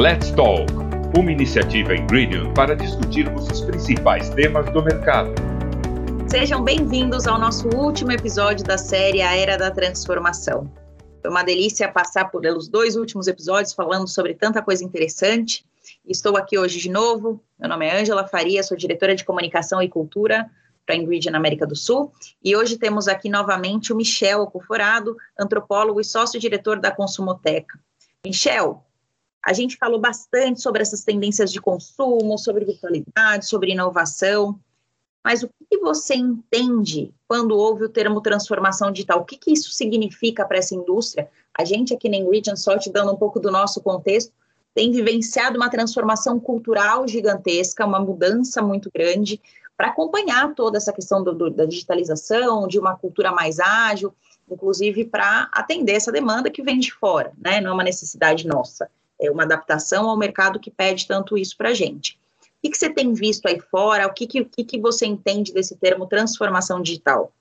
Let's Talk, uma iniciativa Ingredient para discutirmos os principais temas do mercado. Sejam bem-vindos ao nosso último episódio da série A Era da Transformação. Foi uma delícia passar pelos dois últimos episódios falando sobre tanta coisa interessante. Estou aqui hoje de novo. Meu nome é Ângela Faria, sou diretora de comunicação e cultura para a Ingredient América do Sul. E hoje temos aqui novamente o Michel Alcoforado, antropólogo e sócio-diretor da Consumoteca. Michel, a gente falou bastante sobre essas tendências de consumo, sobre virtualidade, sobre inovação. Mas o que você entende quando ouve o termo transformação digital? O que, que isso significa para essa indústria? A gente aqui na Ingredient, só te dando um pouco do nosso contexto, tem vivenciado uma transformação cultural gigantesca, uma mudança muito grande para acompanhar toda essa questão do, do, da digitalização, de uma cultura mais ágil, inclusive para atender essa demanda que vem de fora, né? Não é uma necessidade nossa é uma adaptação ao mercado que pede tanto isso para a gente. O que, que, você tem visto aí fora? O que, que, que você entende desse termo transformação digital?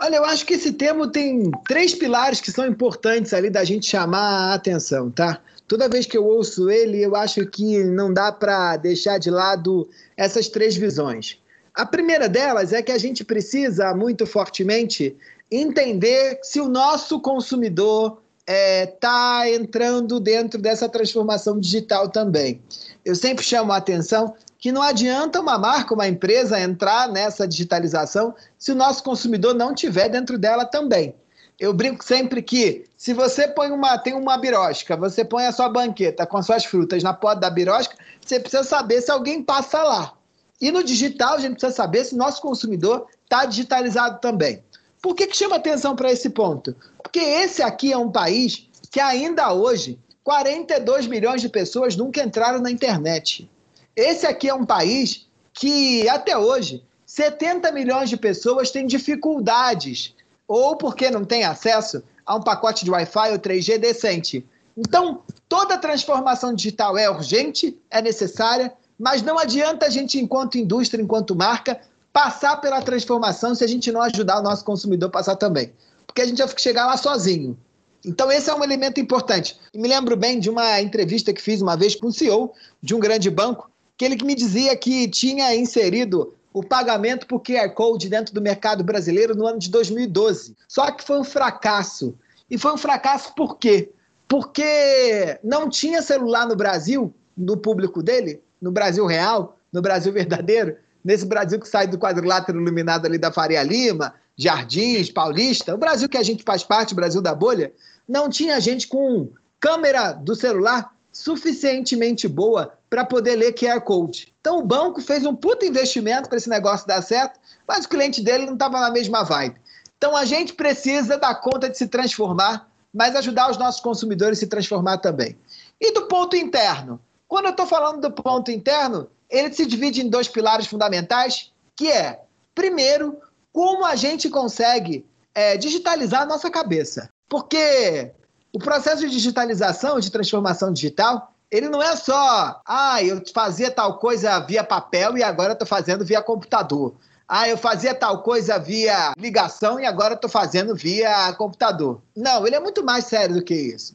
Olha, eu acho que esse termo tem três pilares que são importantes ali da gente chamar a atenção, tá? Toda vez que eu ouço ele, eu acho que não dá para deixar de lado essas três visões. A primeira delas é que a gente precisa muito fortemente entender se o nosso consumidor está é, tá entrando dentro dessa transformação digital também. Eu sempre chamo a atenção que não adianta uma marca, uma empresa entrar nessa digitalização se o nosso consumidor não tiver dentro dela também. Eu brinco sempre que se você põe uma, tem uma birosca, você põe a sua banqueta com suas frutas na porta da birosca, você precisa saber se alguém passa lá. E no digital, a gente precisa saber se o nosso consumidor está digitalizado também. Por que, que chama atenção para esse ponto? Porque esse aqui é um país que ainda hoje 42 milhões de pessoas nunca entraram na internet. Esse aqui é um país que até hoje 70 milhões de pessoas têm dificuldades ou porque não têm acesso a um pacote de Wi-Fi ou 3G decente. Então, toda transformação digital é urgente, é necessária, mas não adianta a gente, enquanto indústria, enquanto marca, passar pela transformação se a gente não ajudar o nosso consumidor a passar também. Porque a gente vai chegar lá sozinho. Então, esse é um elemento importante. E me lembro bem de uma entrevista que fiz uma vez com o CEO de um grande banco, que ele me dizia que tinha inserido o pagamento por QR Code dentro do mercado brasileiro no ano de 2012. Só que foi um fracasso. E foi um fracasso por quê? Porque não tinha celular no Brasil, no público dele, no Brasil real, no Brasil verdadeiro, nesse Brasil que sai do quadrilátero iluminado ali da Faria Lima, Jardins, Paulista, o Brasil que a gente faz parte, o Brasil da bolha, não tinha gente com câmera do celular suficientemente boa para poder ler QR Code. Então o banco fez um puta investimento para esse negócio dar certo, mas o cliente dele não estava na mesma vibe. Então a gente precisa dar conta de se transformar, mas ajudar os nossos consumidores a se transformar também. E do ponto interno? Quando eu estou falando do ponto interno, ele se divide em dois pilares fundamentais, que é, primeiro, como a gente consegue é, digitalizar a nossa cabeça. Porque o processo de digitalização, de transformação digital, ele não é só, ah, eu fazia tal coisa via papel e agora estou fazendo via computador. Ah, eu fazia tal coisa via ligação e agora estou fazendo via computador. Não, ele é muito mais sério do que isso.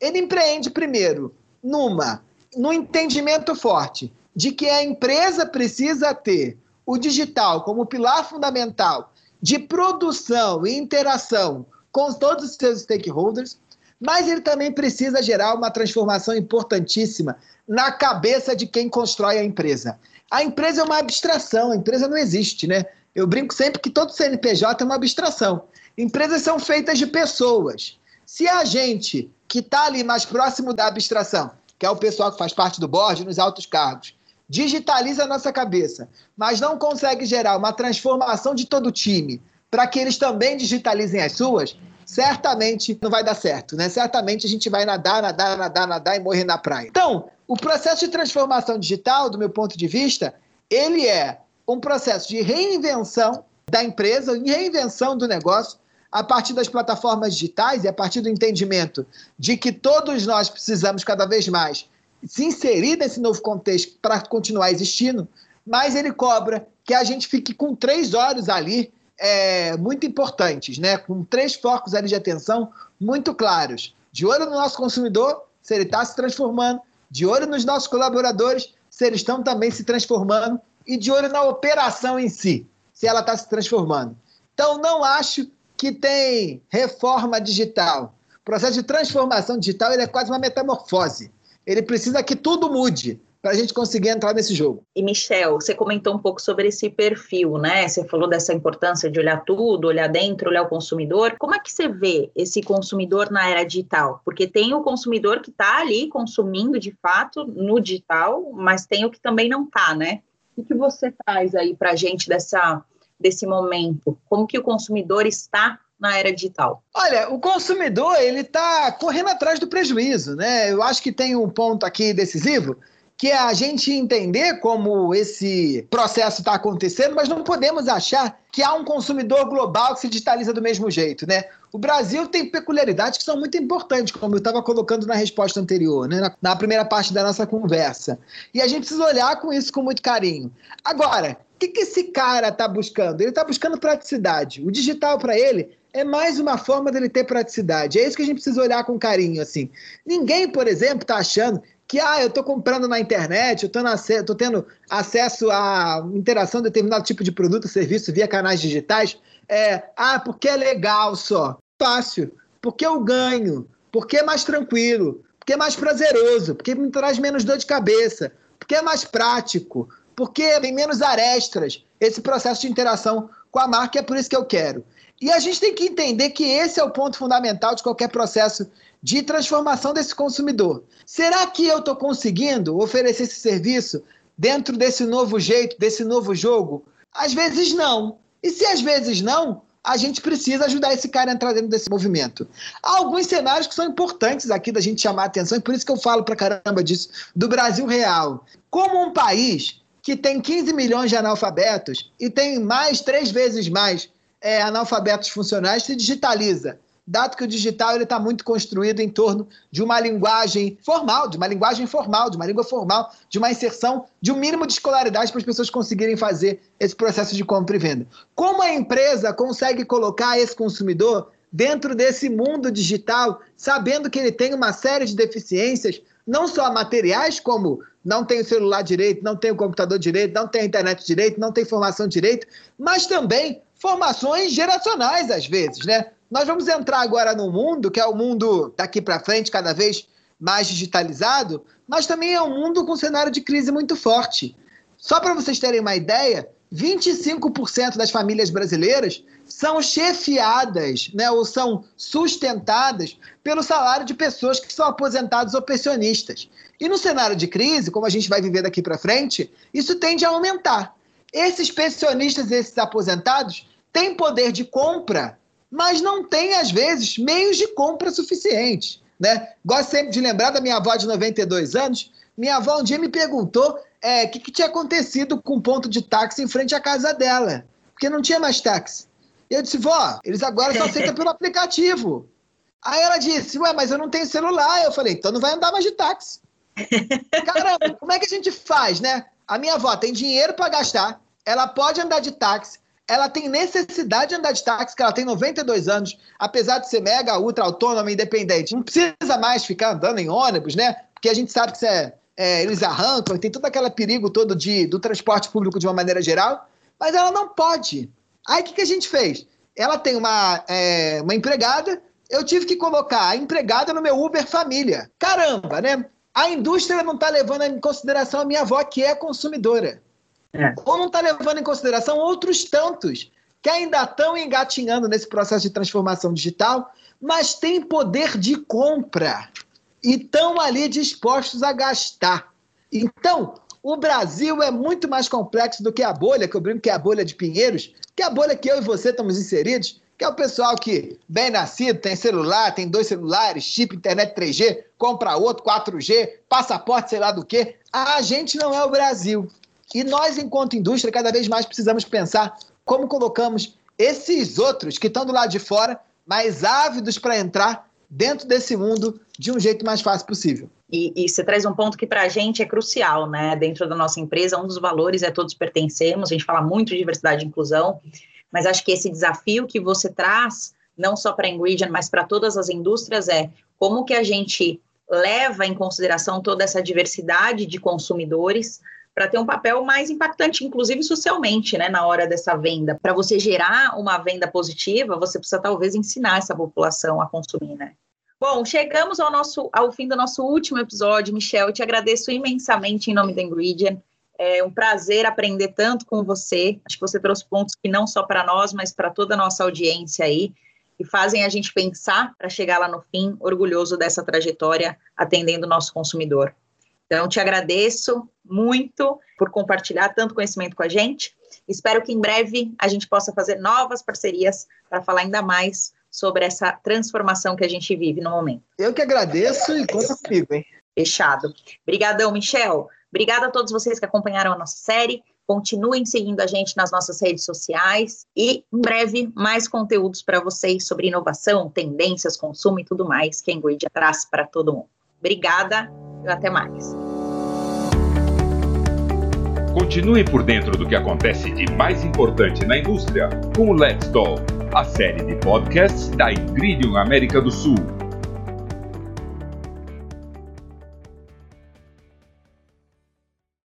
Ele empreende primeiro numa, no entendimento forte de que a empresa precisa ter o digital como pilar fundamental de produção e interação com todos os seus stakeholders, mas ele também precisa gerar uma transformação importantíssima na cabeça de quem constrói a empresa. A empresa é uma abstração, a empresa não existe, né? Eu brinco sempre que todo CNPJ é uma abstração. Empresas são feitas de pessoas. Se a gente que está ali mais próximo da abstração, que é o pessoal que faz parte do board, nos altos cargos, digitaliza a nossa cabeça, mas não consegue gerar uma transformação de todo o time para que eles também digitalizem as suas, certamente não vai dar certo, né? Certamente a gente vai nadar, nadar, nadar, nadar e morrer na praia. Então, o processo de transformação digital, do meu ponto de vista, ele é um processo de reinvenção da empresa, de reinvenção do negócio, a partir das plataformas digitais e a partir do entendimento de que todos nós precisamos cada vez mais se inserir nesse novo contexto para continuar existindo, mas ele cobra que a gente fique com três olhos ali é, muito importantes, né? com três focos ali de atenção muito claros. De olho no nosso consumidor, se ele está se transformando, de olho nos nossos colaboradores, se eles estão também se transformando, e de olho na operação em si, se ela está se transformando. Então, não acho que tem reforma digital. O processo de transformação digital é quase uma metamorfose. Ele precisa que tudo mude para a gente conseguir entrar nesse jogo. E Michel, você comentou um pouco sobre esse perfil, né? Você falou dessa importância de olhar tudo, olhar dentro, olhar o consumidor. Como é que você vê esse consumidor na era digital? Porque tem o consumidor que está ali consumindo de fato no digital, mas tem o que também não está, né? O que você traz aí para a gente dessa, desse momento? Como que o consumidor está na era digital? Olha, o consumidor ele está correndo atrás do prejuízo, né? Eu acho que tem um ponto aqui decisivo que é a gente entender como esse processo está acontecendo, mas não podemos achar que há um consumidor global que se digitaliza do mesmo jeito, né? O Brasil tem peculiaridades que são muito importantes, como eu estava colocando na resposta anterior, né? na, na primeira parte da nossa conversa. E a gente precisa olhar com isso com muito carinho. Agora, o que, que esse cara está buscando? Ele está buscando praticidade. O digital para ele é mais uma forma dele ter praticidade. É isso que a gente precisa olhar com carinho, assim. Ninguém, por exemplo, está achando que ah, eu estou comprando na internet, eu estou tendo acesso à interação de determinado tipo de produto, serviço via canais digitais. É, ah, porque é legal só. Fácil. Porque eu ganho. Porque é mais tranquilo. Porque é mais prazeroso. Porque me traz menos dor de cabeça. Porque é mais prático. Porque tem menos arestas esse processo de interação com a marca. É por isso que eu quero. E a gente tem que entender que esse é o ponto fundamental de qualquer processo de transformação desse consumidor. Será que eu estou conseguindo oferecer esse serviço dentro desse novo jeito, desse novo jogo? Às vezes não. E se às vezes não, a gente precisa ajudar esse cara a entrar dentro desse movimento. Há alguns cenários que são importantes aqui da gente chamar a atenção, e por isso que eu falo pra caramba disso, do Brasil real. Como um país que tem 15 milhões de analfabetos e tem mais, três vezes mais é, analfabetos funcionais, se digitaliza dado que o digital está muito construído em torno de uma linguagem formal, de uma linguagem formal, de uma língua formal, de uma inserção de um mínimo de escolaridade para as pessoas conseguirem fazer esse processo de compra e venda. Como a empresa consegue colocar esse consumidor dentro desse mundo digital, sabendo que ele tem uma série de deficiências, não só materiais, como não tem o celular direito, não tem o computador direito, não tem a internet direito, não tem formação direito, mas também formações geracionais, às vezes, né? Nós vamos entrar agora num mundo que é o mundo daqui para frente, cada vez mais digitalizado, mas também é um mundo com cenário de crise muito forte. Só para vocês terem uma ideia, 25% das famílias brasileiras são chefiadas, né, ou são sustentadas pelo salário de pessoas que são aposentados ou pensionistas. E no cenário de crise, como a gente vai viver daqui para frente, isso tende a aumentar. Esses pensionistas esses aposentados têm poder de compra mas não tem, às vezes, meios de compra suficientes. Né? Gosto sempre de lembrar da minha avó de 92 anos. Minha avó um dia me perguntou o é, que, que tinha acontecido com o ponto de táxi em frente à casa dela, porque não tinha mais táxi. Eu disse, vó, eles agora só aceitam pelo aplicativo. Aí ela disse, ué, mas eu não tenho celular. Eu falei, então não vai andar mais de táxi. Caramba, como é que a gente faz, né? A minha avó tem dinheiro para gastar, ela pode andar de táxi, ela tem necessidade de andar de táxi, que ela tem 92 anos, apesar de ser mega, ultra autônoma, independente. Não precisa mais ficar andando em ônibus, né? Porque a gente sabe que é, é, eles arrancam, tem todo aquele perigo todo de, do transporte público de uma maneira geral, mas ela não pode. Aí o que, que a gente fez? Ela tem uma, é, uma empregada, eu tive que colocar a empregada no meu Uber Família. Caramba, né? A indústria não está levando em consideração a minha avó, que é consumidora. É. Ou não está levando em consideração outros tantos que ainda estão engatinhando nesse processo de transformação digital, mas têm poder de compra e estão ali dispostos a gastar. Então, o Brasil é muito mais complexo do que a bolha, que eu brinco que é a bolha de Pinheiros, que é a bolha que eu e você estamos inseridos, que é o pessoal que, bem nascido, tem celular, tem dois celulares, chip, internet 3G, compra outro, 4G, passaporte, sei lá do que. A gente não é o Brasil. E nós, enquanto indústria, cada vez mais precisamos pensar como colocamos esses outros que estão do lado de fora, mais ávidos para entrar dentro desse mundo de um jeito mais fácil possível. E, e você traz um ponto que para a gente é crucial, né? Dentro da nossa empresa, um dos valores é todos pertencemos, a gente fala muito de diversidade e inclusão, mas acho que esse desafio que você traz, não só para a Ingredient, mas para todas as indústrias, é como que a gente leva em consideração toda essa diversidade de consumidores para ter um papel mais impactante, inclusive socialmente, né, na hora dessa venda. Para você gerar uma venda positiva, você precisa talvez ensinar essa população a consumir, né? Bom, chegamos ao, nosso, ao fim do nosso último episódio. Michel, eu te agradeço imensamente em nome da Ingredient. É um prazer aprender tanto com você. Acho que você trouxe pontos que não só para nós, mas para toda a nossa audiência aí, e fazem a gente pensar para chegar lá no fim, orgulhoso dessa trajetória atendendo o nosso consumidor. Então, te agradeço muito por compartilhar tanto conhecimento com a gente. Espero que em breve a gente possa fazer novas parcerias para falar ainda mais sobre essa transformação que a gente vive no momento. Eu que agradeço e conta comigo, hein? Fechado. Obrigadão, Michel. Obrigada a todos vocês que acompanharam a nossa série. Continuem seguindo a gente nas nossas redes sociais e em breve mais conteúdos para vocês sobre inovação, tendências, consumo e tudo mais que a Ingrid traz para todo mundo. Obrigada até mais. Continue por dentro do que acontece de mais importante na indústria com o Let's Talk, a série de podcasts da Ingridium América do Sul.